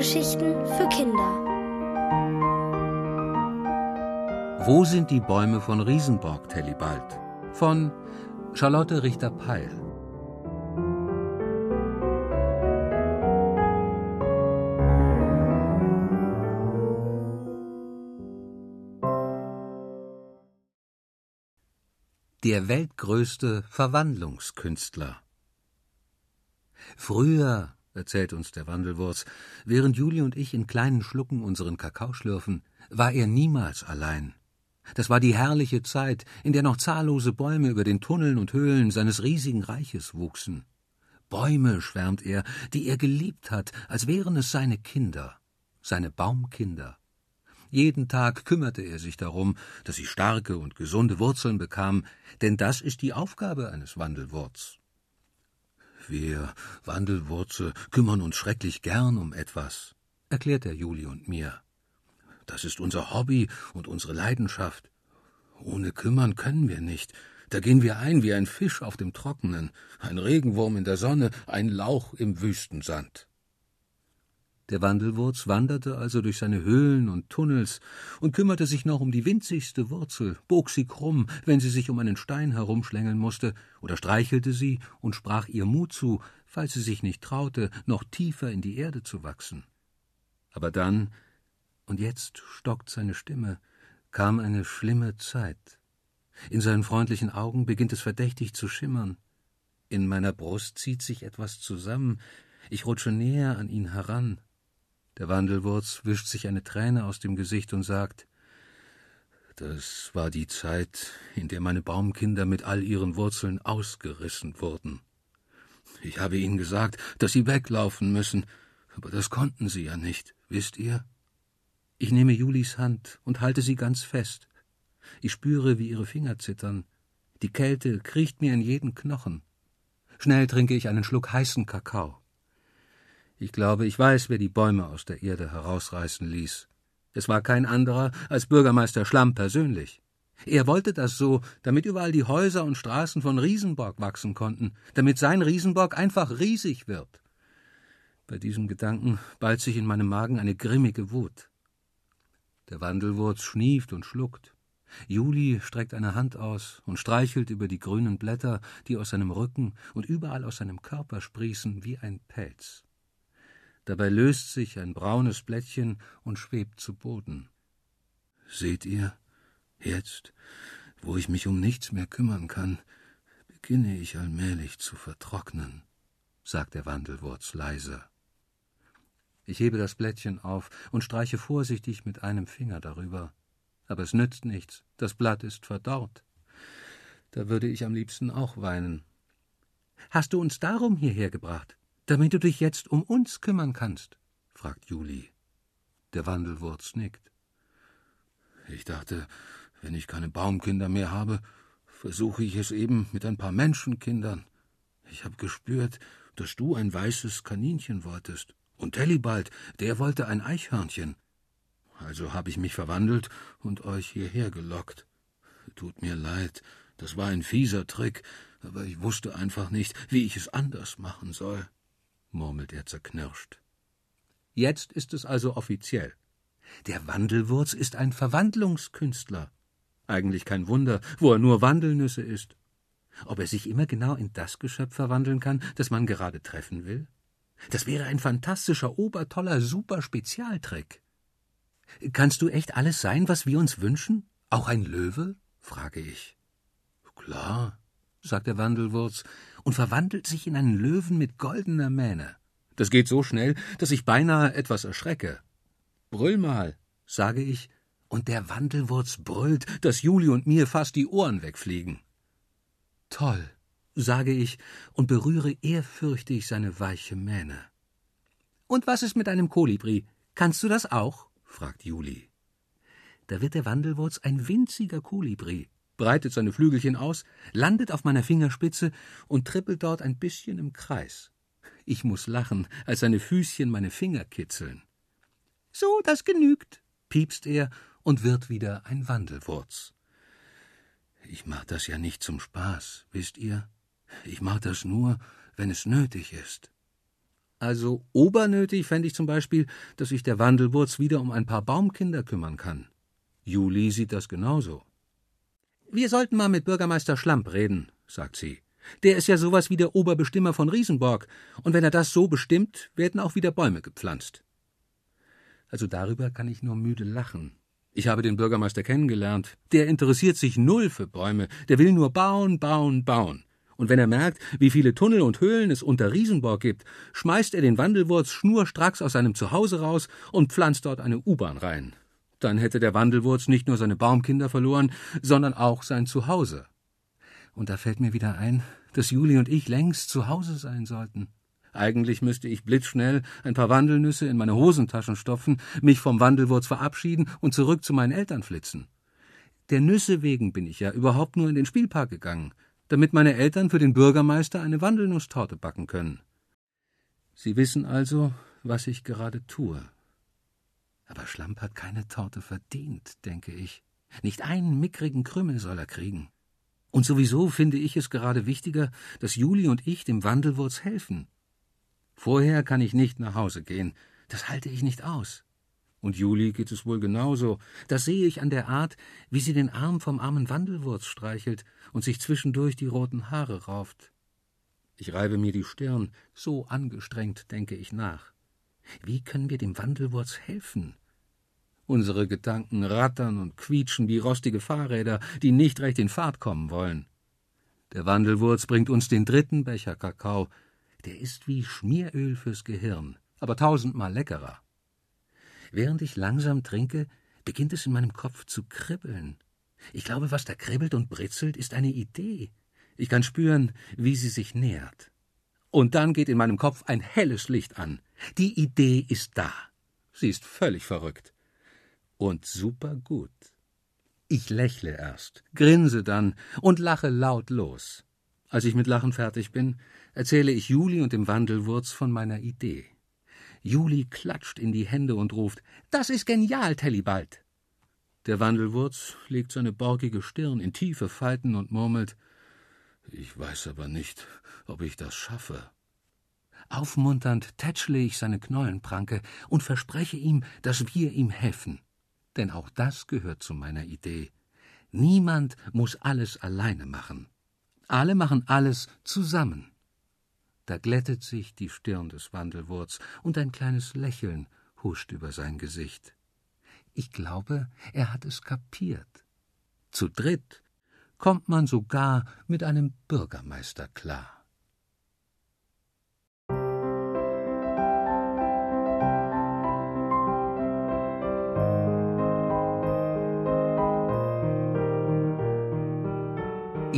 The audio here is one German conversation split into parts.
Hörgeschichten für Kinder. Wo sind die Bäume von Riesenborg, Tellibald? Von Charlotte Richter-Peil. Der weltgrößte Verwandlungskünstler. Früher, erzählt uns der Wandelwurz, während Juli und ich in kleinen Schlucken unseren Kakao schlürfen, war er niemals allein. Das war die herrliche Zeit, in der noch zahllose Bäume über den Tunneln und Höhlen seines riesigen Reiches wuchsen. Bäume, schwärmt er, die er geliebt hat, als wären es seine Kinder, seine Baumkinder. Jeden Tag kümmerte er sich darum, dass sie starke und gesunde Wurzeln bekamen, denn das ist die Aufgabe eines Wandelwurz. Wir Wandelwurze kümmern uns schrecklich gern um etwas, erklärt er Juli und mir. Das ist unser Hobby und unsere Leidenschaft. Ohne kümmern können wir nicht. Da gehen wir ein wie ein Fisch auf dem Trockenen, ein Regenwurm in der Sonne, ein Lauch im Wüstensand. Der Wandelwurz wanderte also durch seine Höhlen und Tunnels und kümmerte sich noch um die winzigste Wurzel, bog sie krumm, wenn sie sich um einen Stein herumschlängeln musste, oder streichelte sie und sprach ihr Mut zu, falls sie sich nicht traute, noch tiefer in die Erde zu wachsen. Aber dann, und jetzt stockt seine Stimme, kam eine schlimme Zeit. In seinen freundlichen Augen beginnt es verdächtig zu schimmern. In meiner Brust zieht sich etwas zusammen, ich rutsche näher an ihn heran, der Wandelwurz wischt sich eine Träne aus dem Gesicht und sagt Das war die Zeit, in der meine Baumkinder mit all ihren Wurzeln ausgerissen wurden. Ich habe ihnen gesagt, dass sie weglaufen müssen, aber das konnten sie ja nicht, wisst ihr? Ich nehme Julis Hand und halte sie ganz fest. Ich spüre, wie ihre Finger zittern. Die Kälte kriecht mir in jeden Knochen. Schnell trinke ich einen Schluck heißen Kakao. Ich glaube, ich weiß, wer die Bäume aus der Erde herausreißen ließ. Es war kein anderer als Bürgermeister Schlamm persönlich. Er wollte das so, damit überall die Häuser und Straßen von Riesenborg wachsen konnten, damit sein Riesenborg einfach riesig wird. Bei diesem Gedanken ballt sich in meinem Magen eine grimmige Wut. Der Wandelwurz schnieft und schluckt. Juli streckt eine Hand aus und streichelt über die grünen Blätter, die aus seinem Rücken und überall aus seinem Körper sprießen wie ein Pelz. Dabei löst sich ein braunes Blättchen und schwebt zu Boden. Seht ihr, jetzt, wo ich mich um nichts mehr kümmern kann, beginne ich allmählich zu vertrocknen, sagt der Wandelwurz leiser. Ich hebe das Blättchen auf und streiche vorsichtig mit einem Finger darüber. Aber es nützt nichts, das Blatt ist verdorrt. Da würde ich am liebsten auch weinen. Hast du uns darum hierher gebracht? Damit du dich jetzt um uns kümmern kannst? fragt Juli. Der Wandelwurz nickt. Ich dachte, wenn ich keine Baumkinder mehr habe, versuche ich es eben mit ein paar Menschenkindern. Ich habe gespürt, dass du ein weißes Kaninchen wolltest. Und Tellibald, der wollte ein Eichhörnchen. Also habe ich mich verwandelt und euch hierher gelockt. Tut mir leid, das war ein fieser Trick, aber ich wusste einfach nicht, wie ich es anders machen soll murmelt er zerknirscht. Jetzt ist es also offiziell. Der Wandelwurz ist ein Verwandlungskünstler. Eigentlich kein Wunder, wo er nur Wandelnüsse ist. Ob er sich immer genau in das Geschöpf verwandeln kann, das man gerade treffen will? Das wäre ein fantastischer, obertoller, super Spezialtrick. Kannst du echt alles sein, was wir uns wünschen? Auch ein Löwe? frage ich. Klar, sagt der Wandelwurz und verwandelt sich in einen Löwen mit goldener Mähne. Das geht so schnell, dass ich beinahe etwas erschrecke. Brüll mal, sage ich, und der Wandelwurz brüllt, dass Juli und mir fast die Ohren wegfliegen. Toll, sage ich und berühre ehrfürchtig seine weiche Mähne. Und was ist mit einem Kolibri? Kannst du das auch? fragt Juli. Da wird der Wandelwurz ein winziger Kolibri breitet seine Flügelchen aus, landet auf meiner Fingerspitze und trippelt dort ein bisschen im Kreis. Ich muss lachen, als seine Füßchen meine Finger kitzeln. So, das genügt, piepst er und wird wieder ein Wandelwurz. Ich mach das ja nicht zum Spaß, wisst ihr? Ich mach das nur, wenn es nötig ist. Also obernötig fände ich zum Beispiel, dass sich der Wandelwurz wieder um ein paar Baumkinder kümmern kann. Juli sieht das genauso. Wir sollten mal mit Bürgermeister Schlamp reden, sagt sie. Der ist ja sowas wie der Oberbestimmer von Riesenborg, und wenn er das so bestimmt, werden auch wieder Bäume gepflanzt. Also darüber kann ich nur müde lachen. Ich habe den Bürgermeister kennengelernt. Der interessiert sich null für Bäume, der will nur bauen, bauen, bauen. Und wenn er merkt, wie viele Tunnel und Höhlen es unter Riesenborg gibt, schmeißt er den Wandelwurz schnurstracks aus seinem Zuhause raus und pflanzt dort eine U-Bahn rein. Dann hätte der Wandelwurz nicht nur seine Baumkinder verloren, sondern auch sein Zuhause. Und da fällt mir wieder ein, dass Juli und ich längst zu Hause sein sollten. Eigentlich müsste ich blitzschnell ein paar Wandelnüsse in meine Hosentaschen stopfen, mich vom Wandelwurz verabschieden und zurück zu meinen Eltern flitzen. Der Nüsse wegen bin ich ja überhaupt nur in den Spielpark gegangen damit meine Eltern für den Bürgermeister eine Wandelnusstorte backen können. Sie wissen also, was ich gerade tue. Aber Schlamp hat keine Torte verdient, denke ich. Nicht einen mickrigen Krümel soll er kriegen. Und sowieso finde ich es gerade wichtiger, dass Juli und ich dem Wandelwurz helfen. Vorher kann ich nicht nach Hause gehen. Das halte ich nicht aus. Und Juli geht es wohl genauso. Das sehe ich an der Art, wie sie den Arm vom armen Wandelwurz streichelt und sich zwischendurch die roten Haare rauft. Ich reibe mir die Stirn, so angestrengt denke ich nach. Wie können wir dem Wandelwurz helfen? Unsere Gedanken rattern und quietschen wie rostige Fahrräder, die nicht recht in Fahrt kommen wollen. Der Wandelwurz bringt uns den dritten Becher Kakao. Der ist wie Schmieröl fürs Gehirn, aber tausendmal leckerer. Während ich langsam trinke, beginnt es in meinem Kopf zu kribbeln. Ich glaube, was da kribbelt und britzelt, ist eine Idee. Ich kann spüren, wie sie sich nähert. Und dann geht in meinem Kopf ein helles Licht an. Die Idee ist da. Sie ist völlig verrückt. Und super gut. Ich lächle erst, grinse dann und lache laut los. Als ich mit Lachen fertig bin, erzähle ich Juli und dem Wandelwurz von meiner Idee. Juli klatscht in die Hände und ruft: Das ist genial, Tellibald! Der Wandelwurz legt seine borgige Stirn in tiefe Falten und murmelt: Ich weiß aber nicht, ob ich das schaffe. Aufmunternd tätschle ich seine Knollenpranke und verspreche ihm, dass wir ihm helfen. Denn auch das gehört zu meiner Idee. Niemand muss alles alleine machen. Alle machen alles zusammen. Da glättet sich die Stirn des Wandelwurz und ein kleines Lächeln huscht über sein Gesicht. Ich glaube, er hat es kapiert. Zu dritt kommt man sogar mit einem Bürgermeister klar.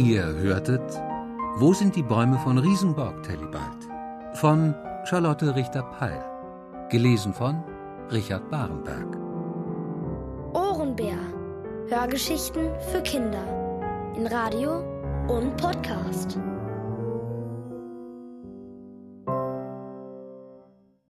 Ihr hörtet wo sind die Bäume von Riesenborg, Tellibald? Von Charlotte Richter-Peil. Gelesen von Richard Barenberg. Ohrenbär. Hörgeschichten für Kinder. In Radio und Podcast.